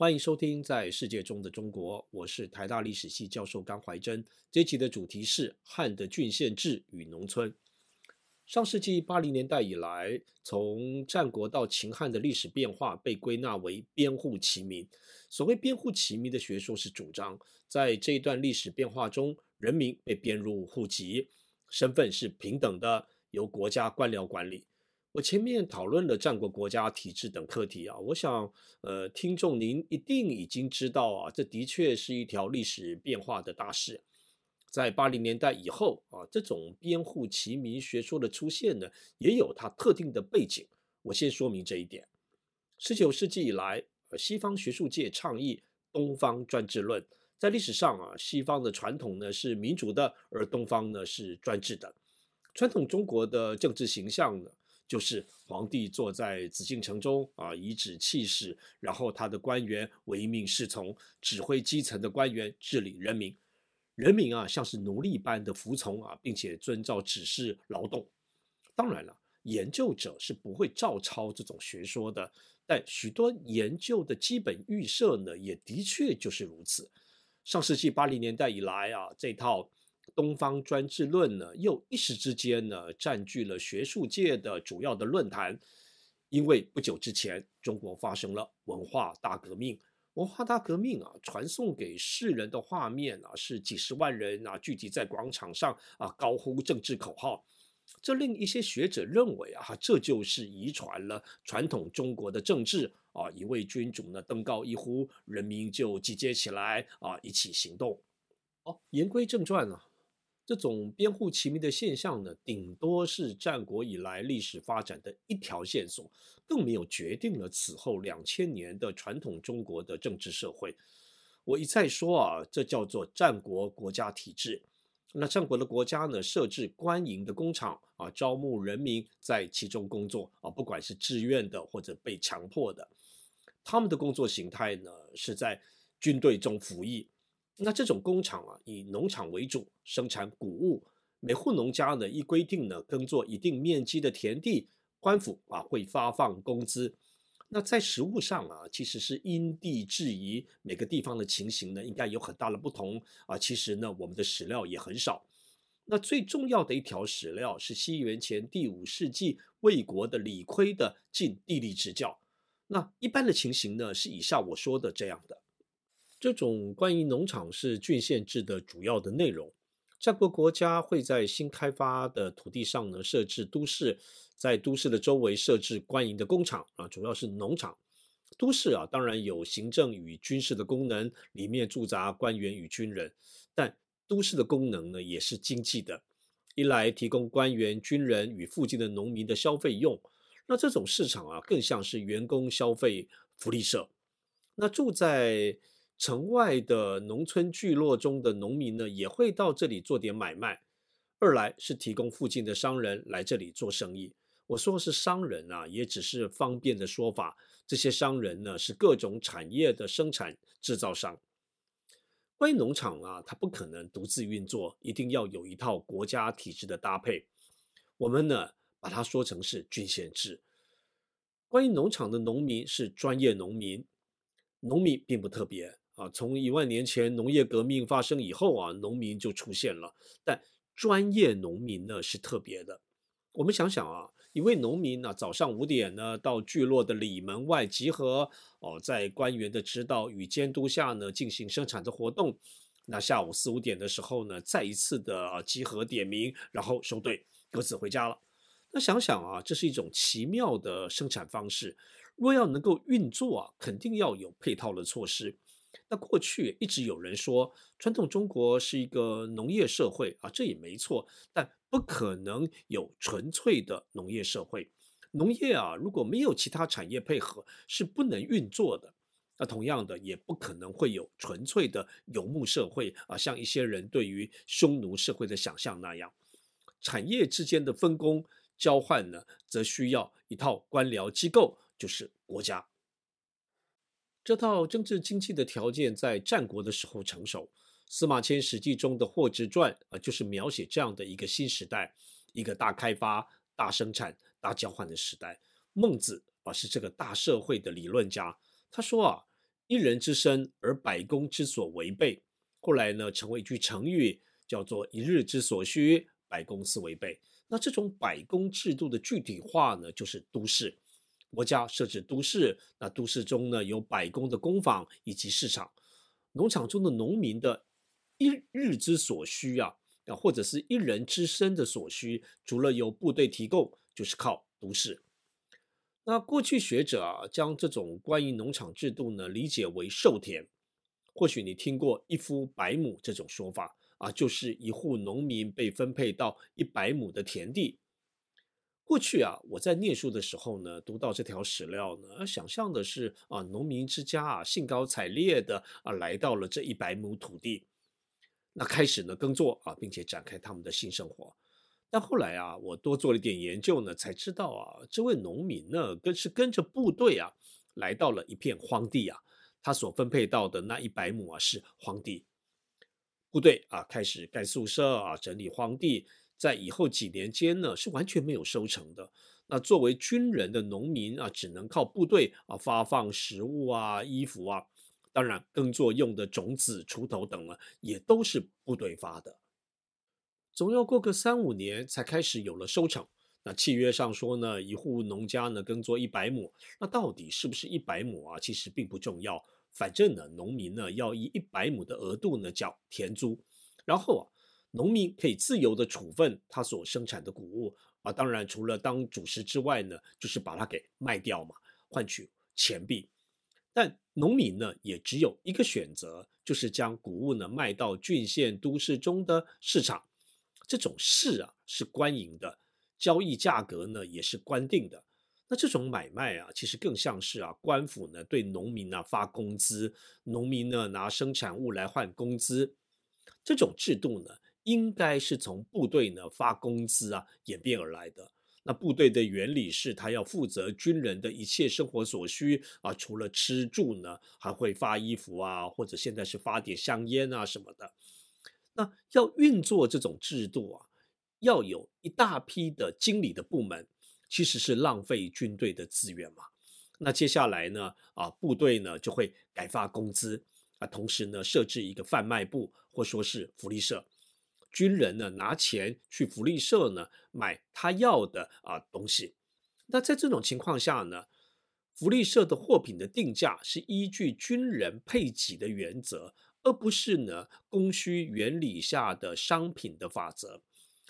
欢迎收听《在世界中的中国》，我是台大历史系教授甘怀真。这期的主题是汉的郡县制与农村。上世纪八零年代以来，从战国到秦汉的历史变化被归纳为编户齐民。所谓编户齐民的学说是主张，在这一段历史变化中，人民被编入户籍，身份是平等的，由国家官僚管理。我前面讨论了战国国家体制等课题啊，我想，呃，听众您一定已经知道啊，这的确是一条历史变化的大事。在八零年代以后啊，这种编户齐民学说的出现呢，也有它特定的背景。我先说明这一点。十九世纪以来，西方学术界倡议东方专制论，在历史上啊，西方的传统呢是民主的，而东方呢是专制的。传统中国的政治形象呢，就是皇帝坐在紫禁城中啊，颐指气使，然后他的官员唯命是从，指挥基层的官员治理人民，人民啊像是奴隶般的服从啊，并且遵照指示劳动。当然了，研究者是不会照抄这种学说的，但许多研究的基本预设呢，也的确就是如此。上世纪八零年代以来啊，这套。东方专制论呢，又一时之间呢，占据了学术界的主要的论坛。因为不久之前，中国发生了文化大革命。文化大革命啊，传送给世人的画面啊，是几十万人啊聚集在广场上啊，高呼政治口号。这令一些学者认为啊，这就是遗传了传统中国的政治啊，一位君主呢登高一呼，人民就集结起来啊，一起行动。哦，言归正传啊。这种编户齐民的现象呢，顶多是战国以来历史发展的一条线索，更没有决定了此后两千年的传统中国的政治社会。我一再说啊，这叫做战国国家体制。那战国的国家呢，设置官营的工厂啊，招募人民在其中工作啊，不管是自愿的或者被强迫的。他们的工作形态呢，是在军队中服役。那这种工厂啊，以农场为主，生产谷物。每户农家呢，依规定呢，耕作一定面积的田地，官府啊会发放工资。那在实物上啊，其实是因地制宜，每个地方的情形呢，应该有很大的不同啊。其实呢，我们的史料也很少。那最重要的一条史料是西元前第五世纪魏国的李悝的《晋地利之教》。那一般的情形呢，是以下我说的这样的。这种关于农场是郡县制的主要的内容。战国国家会在新开发的土地上呢设置都市，在都市的周围设置官营的工厂啊，主要是农场。都市啊，当然有行政与军事的功能，里面驻扎官员与军人。但都市的功能呢，也是经济的，一来提供官员、军人与附近的农民的消费用。那这种市场啊，更像是员工消费福利社。那住在城外的农村聚落中的农民呢，也会到这里做点买卖。二来是提供附近的商人来这里做生意。我说的是商人啊，也只是方便的说法。这些商人呢，是各种产业的生产制造商。关于农场啊，它不可能独自运作，一定要有一套国家体制的搭配。我们呢，把它说成是郡县制。关于农场的农民是专业农民，农民并不特别。啊，从一万年前农业革命发生以后啊，农民就出现了。但专业农民呢是特别的。我们想想啊，一位农民呢，早上五点呢到聚落的里门外集合，哦，在官员的指导与监督下呢进行生产的活动。那下午四五点的时候呢，再一次的啊集合点名，然后收队，各自回家了。那想想啊，这是一种奇妙的生产方式。若要能够运作啊，肯定要有配套的措施。那过去一直有人说，传统中国是一个农业社会啊，这也没错，但不可能有纯粹的农业社会。农业啊，如果没有其他产业配合，是不能运作的。那同样的，也不可能会有纯粹的游牧社会啊，像一些人对于匈奴社会的想象那样，产业之间的分工交换呢，则需要一套官僚机构，就是国家。这套政治经济的条件在战国的时候成熟。司马迁《史记》中的《货殖传》啊，就是描写这样的一个新时代，一个大开发、大生产、大交换的时代。孟子啊，是这个大社会的理论家。他说啊，一人之身而百工之所为备，后来呢，成为一句成语，叫做一日之所需，百工斯为备。那这种百工制度的具体化呢，就是都市。国家设置都市，那都市中呢，有百工的工坊以及市场。农场中的农民的一日之所需啊，啊或者是一人之身的所需，除了由部队提供，就是靠都市。那过去学者啊，将这种关于农场制度呢，理解为授田。或许你听过一夫百亩这种说法啊，就是一户农民被分配到一百亩的田地。过去啊，我在念书的时候呢，读到这条史料呢，想象的是啊，农民之家啊，兴高采烈的啊，来到了这一百亩土地，那开始呢耕作啊，并且展开他们的新生活。但后来啊，我多做了一点研究呢，才知道啊，这位农民呢，跟是跟着部队啊，来到了一片荒地啊，他所分配到的那一百亩啊，是荒地。部队啊，开始盖宿舍啊，整理荒地，在以后几年间呢，是完全没有收成的。那作为军人的农民啊，只能靠部队啊发放食物啊、衣服啊，当然耕作用的种子、锄头等啊，也都是部队发的。总要过个三五年才开始有了收成。那契约上说呢，一户农家呢耕作一百亩，那到底是不是一百亩啊？其实并不重要，反正呢，农民呢要以一百亩的额度呢缴田租，然后啊，农民可以自由的处分他所生产的谷物啊。当然，除了当主食之外呢，就是把它给卖掉嘛，换取钱币。但农民呢也只有一个选择，就是将谷物呢卖到郡县都市中的市场。这种市啊是官营的，交易价格呢也是官定的。那这种买卖啊，其实更像是啊官府呢对农民呢发工资，农民呢拿生产物来换工资。这种制度呢，应该是从部队呢发工资啊演变而来的。那部队的原理是，他要负责军人的一切生活所需啊，除了吃住呢，还会发衣服啊，或者现在是发点香烟啊什么的。那要运作这种制度啊，要有一大批的经理的部门，其实是浪费军队的资源嘛。那接下来呢，啊，部队呢就会改发工资啊，同时呢设置一个贩卖部或说是福利社，军人呢拿钱去福利社呢买他要的啊东西。那在这种情况下呢，福利社的货品的定价是依据军人配给的原则。而不是呢供需原理下的商品的法则，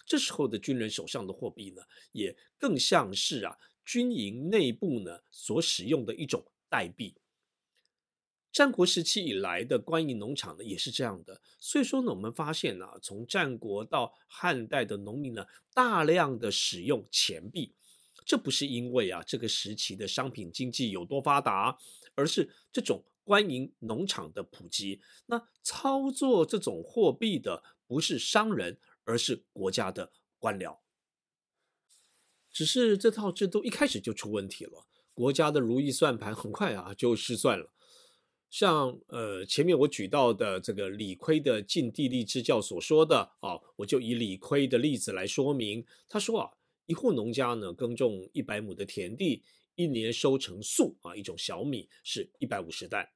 这时候的军人手上的货币呢，也更像是啊军营内部呢所使用的一种代币。战国时期以来的官营农场呢也是这样的，所以说呢我们发现啊，从战国到汉代的农民呢，大量的使用钱币，这不是因为啊这个时期的商品经济有多发达，而是这种。官营农场的普及，那操作这种货币的不是商人，而是国家的官僚。只是这套制度一开始就出问题了，国家的如意算盘很快啊就失算了。像呃前面我举到的这个李悝的《晋地利之教》所说的啊，我就以李悝的例子来说明。他说啊，一户农家呢耕种一百亩的田地，一年收成粟啊一种小米是一百五十担。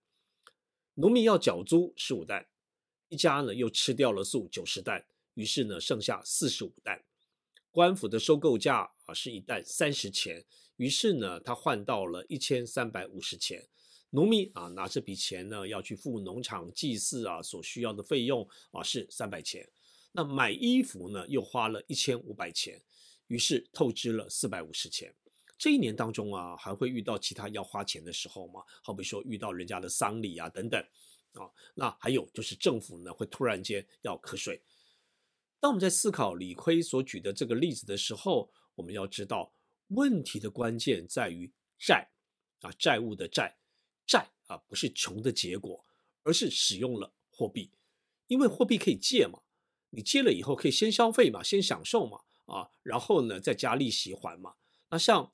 农民要缴租十五担，一家呢又吃掉了粟九十担，于是呢剩下四十五担。官府的收购价啊是一担三十钱，于是呢他换到了一千三百五十钱。农民啊拿这笔钱呢要去付农场祭祀啊所需要的费用啊是三百钱。那买衣服呢又花了一千五百钱，于是透支了四百五十钱。这一年当中啊，还会遇到其他要花钱的时候吗？好比说遇到人家的丧礼啊等等啊，那还有就是政府呢会突然间要课税。当我们在思考李逵所举的这个例子的时候，我们要知道问题的关键在于债啊，债务的债，债啊不是穷的结果，而是使用了货币，因为货币可以借嘛，你借了以后可以先消费嘛，先享受嘛啊，然后呢再加利息还嘛，那像。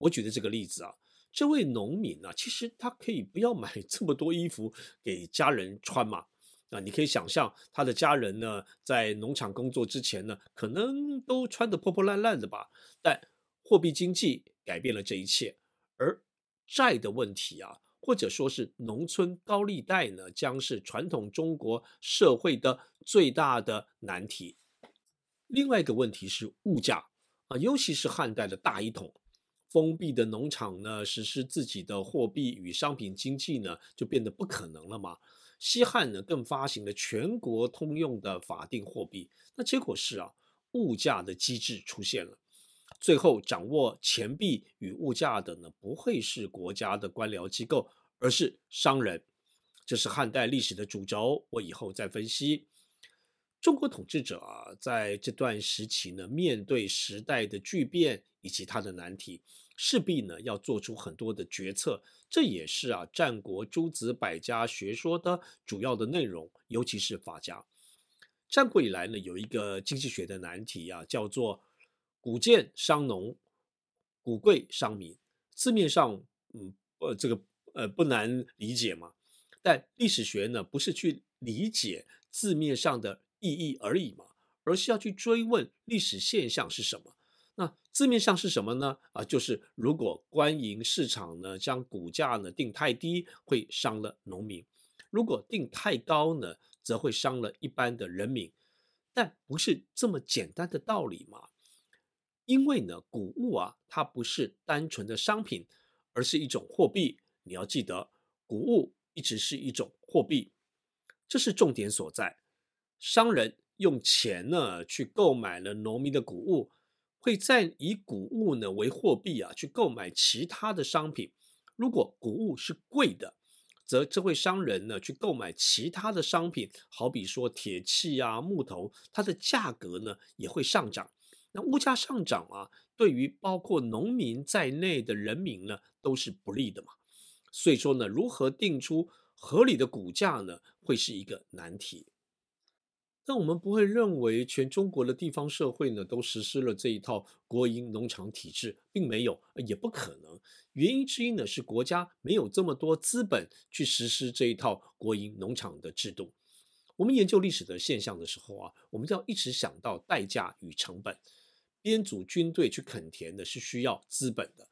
我举的这个例子啊，这位农民呢，其实他可以不要买 这么多衣服给家人穿嘛。啊，你可以想象他的家人呢，在农场工作之前呢，可能都穿得破破烂烂的吧。但货币经济改变了这一切，而债的问题啊，或者说是农村高利贷呢，将是传统中国社会的最大的难题。另外一个问题是物价啊，尤其是汉代的大一统，封闭的农场呢，实施自己的货币与商品经济呢，就变得不可能了嘛。西汉呢，更发行了全国通用的法定货币，那结果是啊，物价的机制出现了。最后掌握钱币与物价的呢，不会是国家的官僚机构，而是商人。这是汉代历史的主轴，我以后再分析。中国统治者啊，在这段时期呢，面对时代的巨变以及它的难题，势必呢要做出很多的决策。这也是啊，战国诸子百家学说的主要的内容，尤其是法家。战国以来呢，有一个经济学的难题啊，叫做。谷贱伤农，谷贵伤民。字面上，嗯，呃，这个呃不难理解嘛。但历史学呢，不是去理解字面上的意义而已嘛，而是要去追问历史现象是什么。那字面上是什么呢？啊，就是如果官营市场呢将股价呢定太低，会伤了农民；如果定太高呢，则会伤了一般的人民。但不是这么简单的道理嘛。因为呢，谷物啊，它不是单纯的商品，而是一种货币。你要记得，谷物一直是一种货币，这是重点所在。商人用钱呢去购买了农民的谷物，会再以谷物呢为货币啊去购买其他的商品。如果谷物是贵的，则这位商人呢去购买其他的商品，好比说铁器啊、木头，它的价格呢也会上涨。那物价上涨啊，对于包括农民在内的人民呢，都是不利的嘛。所以说呢，如何定出合理的股价呢，会是一个难题。但我们不会认为全中国的地方社会呢都实施了这一套国营农场体制，并没有，也不可能。原因之一呢是国家没有这么多资本去实施这一套国营农场的制度。我们研究历史的现象的时候啊，我们就要一直想到代价与成本。编组军队去垦田呢，是需要资本的。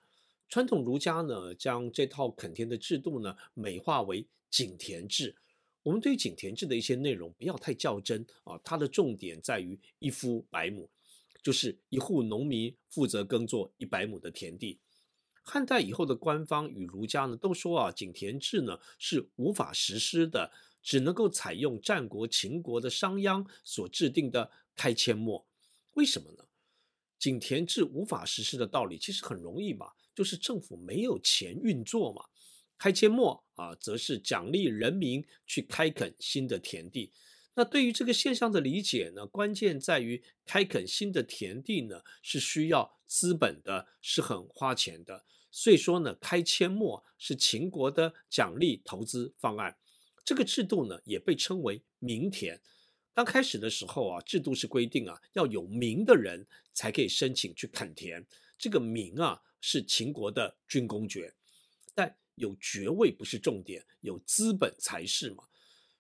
传统儒家呢，将这套垦田的制度呢，美化为井田制。我们对井田制的一些内容不要太较真啊，它的重点在于一夫百亩，就是一户农民负责耕作一百亩的田地。汉代以后的官方与儒家呢，都说啊，井田制呢是无法实施的，只能够采用战国、秦国的商鞅所制定的开阡陌。为什么呢？井田制无法实施的道理其实很容易嘛，就是政府没有钱运作嘛。开阡陌啊，则是奖励人民去开垦新的田地。那对于这个现象的理解呢，关键在于开垦新的田地呢是需要资本的，是很花钱的。所以说呢，开阡陌是秦国的奖励投资方案。这个制度呢也被称为民田。刚开始的时候啊，制度是规定啊，要有名的人才可以申请去垦田。这个名啊，是秦国的军功爵，但有爵位不是重点，有资本才是嘛。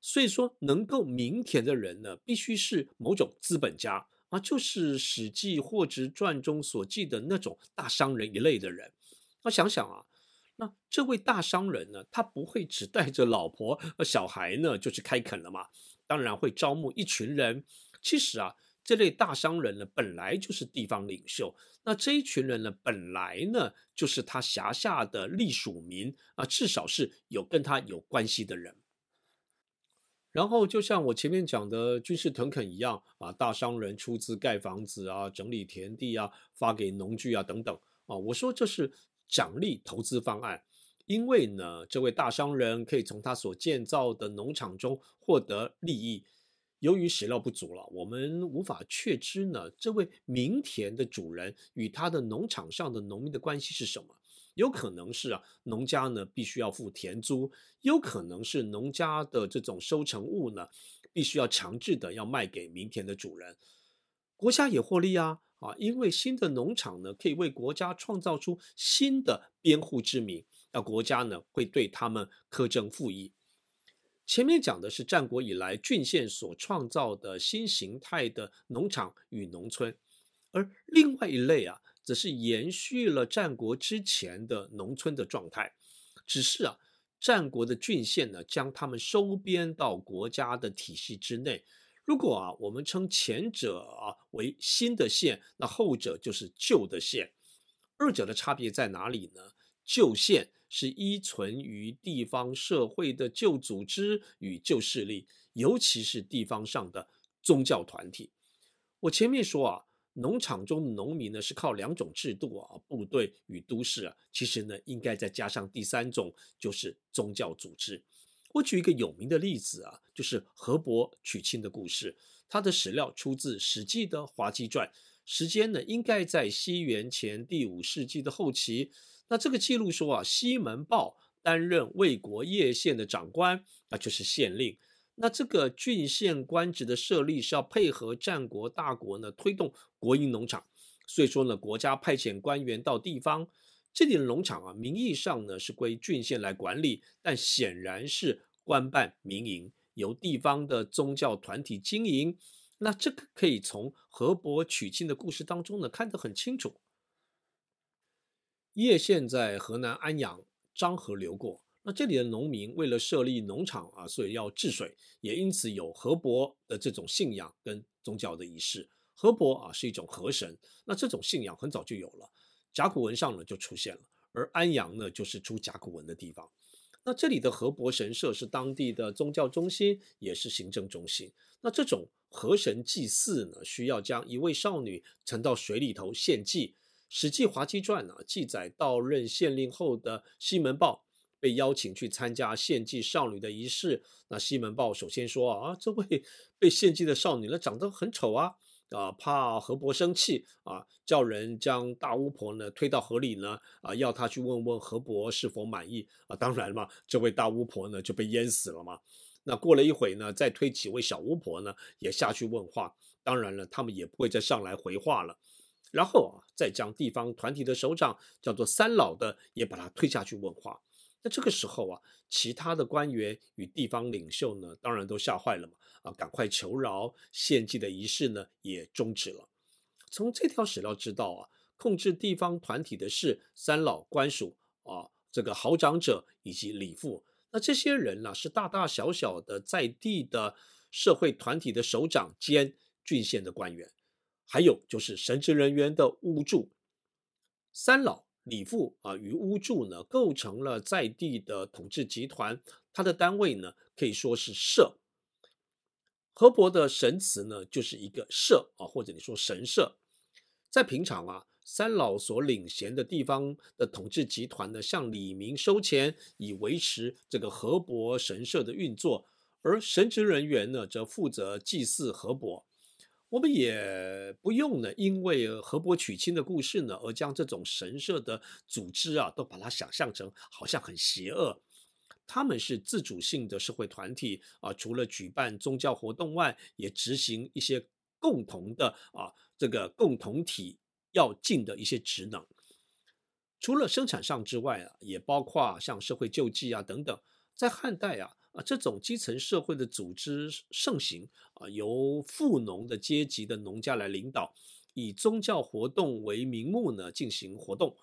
所以说，能够民田的人呢，必须是某种资本家啊，就是《史记·货殖传》中所记的那种大商人一类的人。那想想啊，那这位大商人呢，他不会只带着老婆和小孩呢就去开垦了嘛？当然会招募一群人。其实啊，这类大商人呢，本来就是地方领袖。那这一群人呢，本来呢，就是他辖下的隶属民啊，至少是有跟他有关系的人。然后就像我前面讲的军事屯垦一样啊，大商人出资盖房子啊，整理田地啊，发给农具啊等等啊。我说这是奖励投资方案。因为呢，这位大商人可以从他所建造的农场中获得利益。由于史料不足了，我们无法确知呢，这位民田的主人与他的农场上的农民的关系是什么。有可能是啊，农家呢必须要付田租；有可能是农家的这种收成物呢，必须要强制的要卖给民田的主人。国家也获利啊啊，因为新的农场呢，可以为国家创造出新的编户之民。那国家呢，会对他们苛征赋役。前面讲的是战国以来郡县所创造的新形态的农场与农村，而另外一类啊，则是延续了战国之前的农村的状态。只是啊，战国的郡县呢，将他们收编到国家的体系之内。如果啊，我们称前者啊为新的县，那后者就是旧的县。二者的差别在哪里呢？旧县是依存于地方社会的旧组织与旧势力，尤其是地方上的宗教团体。我前面说啊，农场中的农民呢是靠两种制度啊，部队与都市啊，其实呢应该再加上第三种，就是宗教组织。我举一个有名的例子啊，就是河伯娶亲的故事。它的史料出自《史记》的《滑稽传》，时间呢应该在西元前第五世纪的后期。那这个记录说啊，西门豹担任魏国叶县的长官，那就是县令。那这个郡县官职的设立是要配合战国大国呢推动国营农场，所以说呢，国家派遣官员到地方。这里的农场啊，名义上呢是归郡县来管理，但显然是官办民营，由地方的宗教团体经营。那这个可以从河伯娶亲的故事当中呢看得很清楚。叶县在河南安阳，漳河流过。那这里的农民为了设立农场啊，所以要治水，也因此有河伯的这种信仰跟宗教的仪式。河伯啊是一种河神，那这种信仰很早就有了。甲骨文上呢就出现了，而安阳呢就是出甲骨文的地方。那这里的河伯神社是当地的宗教中心，也是行政中心。那这种河神祭祀呢，需要将一位少女沉到水里头献祭。《史记·滑稽传》呢记载，到任县令后的西门豹被邀请去参加献祭少女的仪式。那西门豹首先说啊，这位 被献祭的少女呢长得很丑啊。啊，怕河伯生气啊，叫人将大巫婆呢推到河里呢，啊，要他去问问河伯是否满意啊。当然了嘛，这位大巫婆呢就被淹死了嘛。那过了一会呢，再推几位小巫婆呢也下去问话。当然了，他们也不会再上来回话了。然后啊，再将地方团体的首长叫做三老的也把他推下去问话。那这个时候啊，其他的官员与地方领袖呢，当然都吓坏了嘛。啊，赶快求饶，献祭的仪式呢也终止了。从这条史料知道啊，控制地方团体的是三老官属啊，这个好长者以及里妇。那这些人呢，是大大小小的在地的社会团体的首长兼郡县的官员，还有就是神职人员的巫祝。三老、里妇啊与巫祝呢，构成了在地的统治集团。它的单位呢，可以说是社。河伯的神祠呢，就是一个社啊，或者你说神社。在平常啊，三老所领衔的地方的统治集团呢，向里民收钱，以维持这个河伯神社的运作。而神职人员呢，则负责祭祀河伯。我们也不用呢，因为河伯娶亲的故事呢，而将这种神社的组织啊，都把它想象成好像很邪恶。他们是自主性的社会团体啊，除了举办宗教活动外，也执行一些共同的啊这个共同体要尽的一些职能。除了生产上之外啊，也包括像社会救济啊等等。在汉代啊啊这种基层社会的组织盛行啊，由富农的阶级的农家来领导，以宗教活动为名目呢进行活动。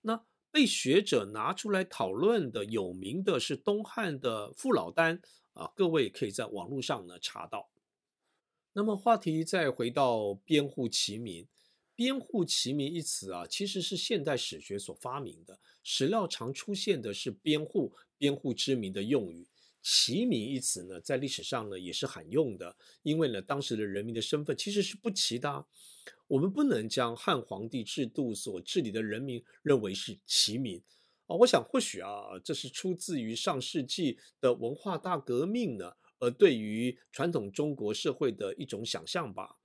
那被学者拿出来讨论的有名的是东汉的傅老丹啊，各位可以在网络上呢查到。那么话题再回到编户齐民，编户齐民一词啊，其实是现代史学所发明的，史料常出现的是编户、编户之民的用语。齐民一词呢，在历史上呢也是罕用的，因为呢当时的人民的身份其实是不齐的。我们不能将汉皇帝制度所治理的人民认为是齐民啊！我想或许啊，这是出自于上世纪的文化大革命呢，而对于传统中国社会的一种想象吧。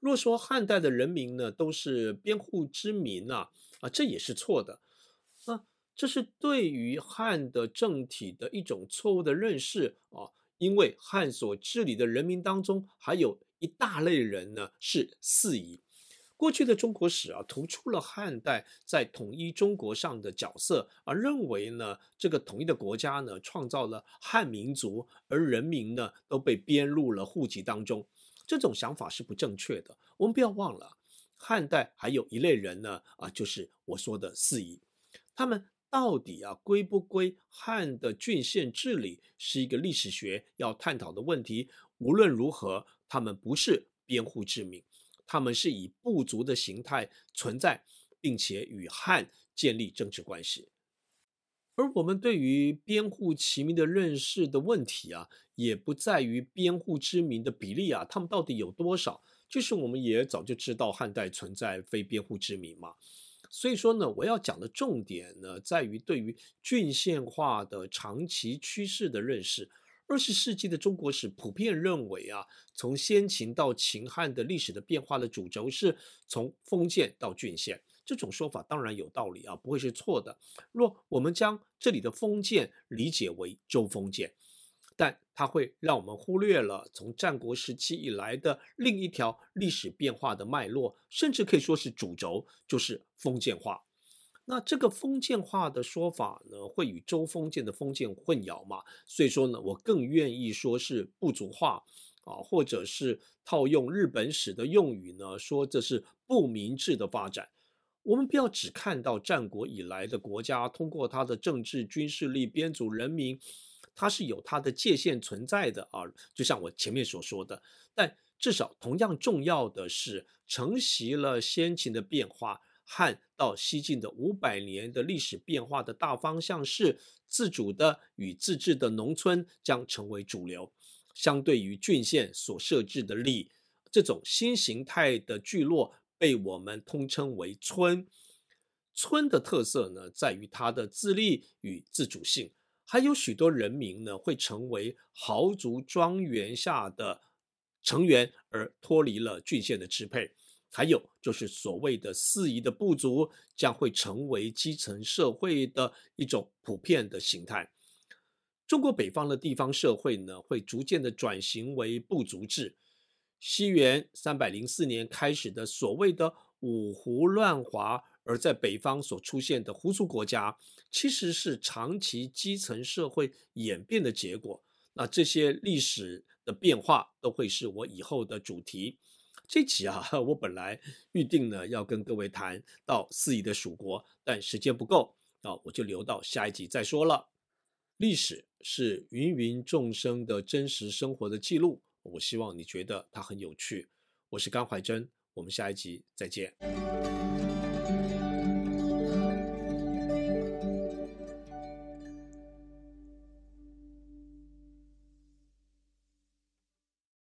若说汉代的人民呢都是边户之民啊，啊，这也是错的。那、啊、这是对于汉的政体的一种错误的认识啊，因为汉所治理的人民当中还有一大类人呢是四夷。过去的中国史啊，突出了汉代在统一中国上的角色，而认为呢，这个统一的国家呢，创造了汉民族，而人民呢，都被编入了户籍当中。这种想法是不正确的。我们不要忘了，汉代还有一类人呢，啊，就是我说的四夷，他们到底啊归不归汉的郡县治理，是一个历史学要探讨的问题。无论如何，他们不是编户之民，他们是以部族的形态存在，并且与汉建立政治关系。而我们对于编户齐民的认识的问题啊，也不在于编户之民的比例啊，他们到底有多少？就是我们也早就知道汉代存在非编户之民嘛。所以说呢，我要讲的重点呢，在于对于郡县化的长期趋势的认识。二十世纪的中国史普遍认为啊，从先秦到秦汉的历史的变化的主轴是从封建到郡县。这种说法当然有道理啊，不会是错的。若我们将这里的封建理解为州封建，但它会让我们忽略了从战国时期以来的另一条历史变化的脉络，甚至可以说是主轴，就是封建化。那这个封建化的说法呢，会与周封建的封建混淆嘛？所以说呢，我更愿意说是部族化啊，或者是套用日本史的用语呢，说这是不明智的发展。我们不要只看到战国以来的国家，通过它的政治、军事力编组人民，它是有它的界限存在的啊。就像我前面所说的，但至少同样重要的是，承袭了先秦的变化，汉到西晋的五百年的历史变化的大方向是自主的与自治的农村将成为主流，相对于郡县所设置的吏，这种新形态的聚落。被我们通称为村，村的特色呢，在于它的自立与自主性，还有许多人民呢会成为豪族庄园下的成员，而脱离了郡县的支配。还有就是所谓的四夷的部族，将会成为基层社会的一种普遍的形态。中国北方的地方社会呢，会逐渐的转型为部族制。西元三百零四年开始的所谓的五胡乱华，而在北方所出现的胡族国家，其实是长期基层社会演变的结果。那这些历史的变化都会是我以后的主题。这集啊，我本来预定呢要跟各位谈到四夷的蜀国，但时间不够，那我就留到下一集再说了。历史是芸芸众生的真实生活的记录。我希望你觉得它很有趣。我是甘怀真，我们下一集再见。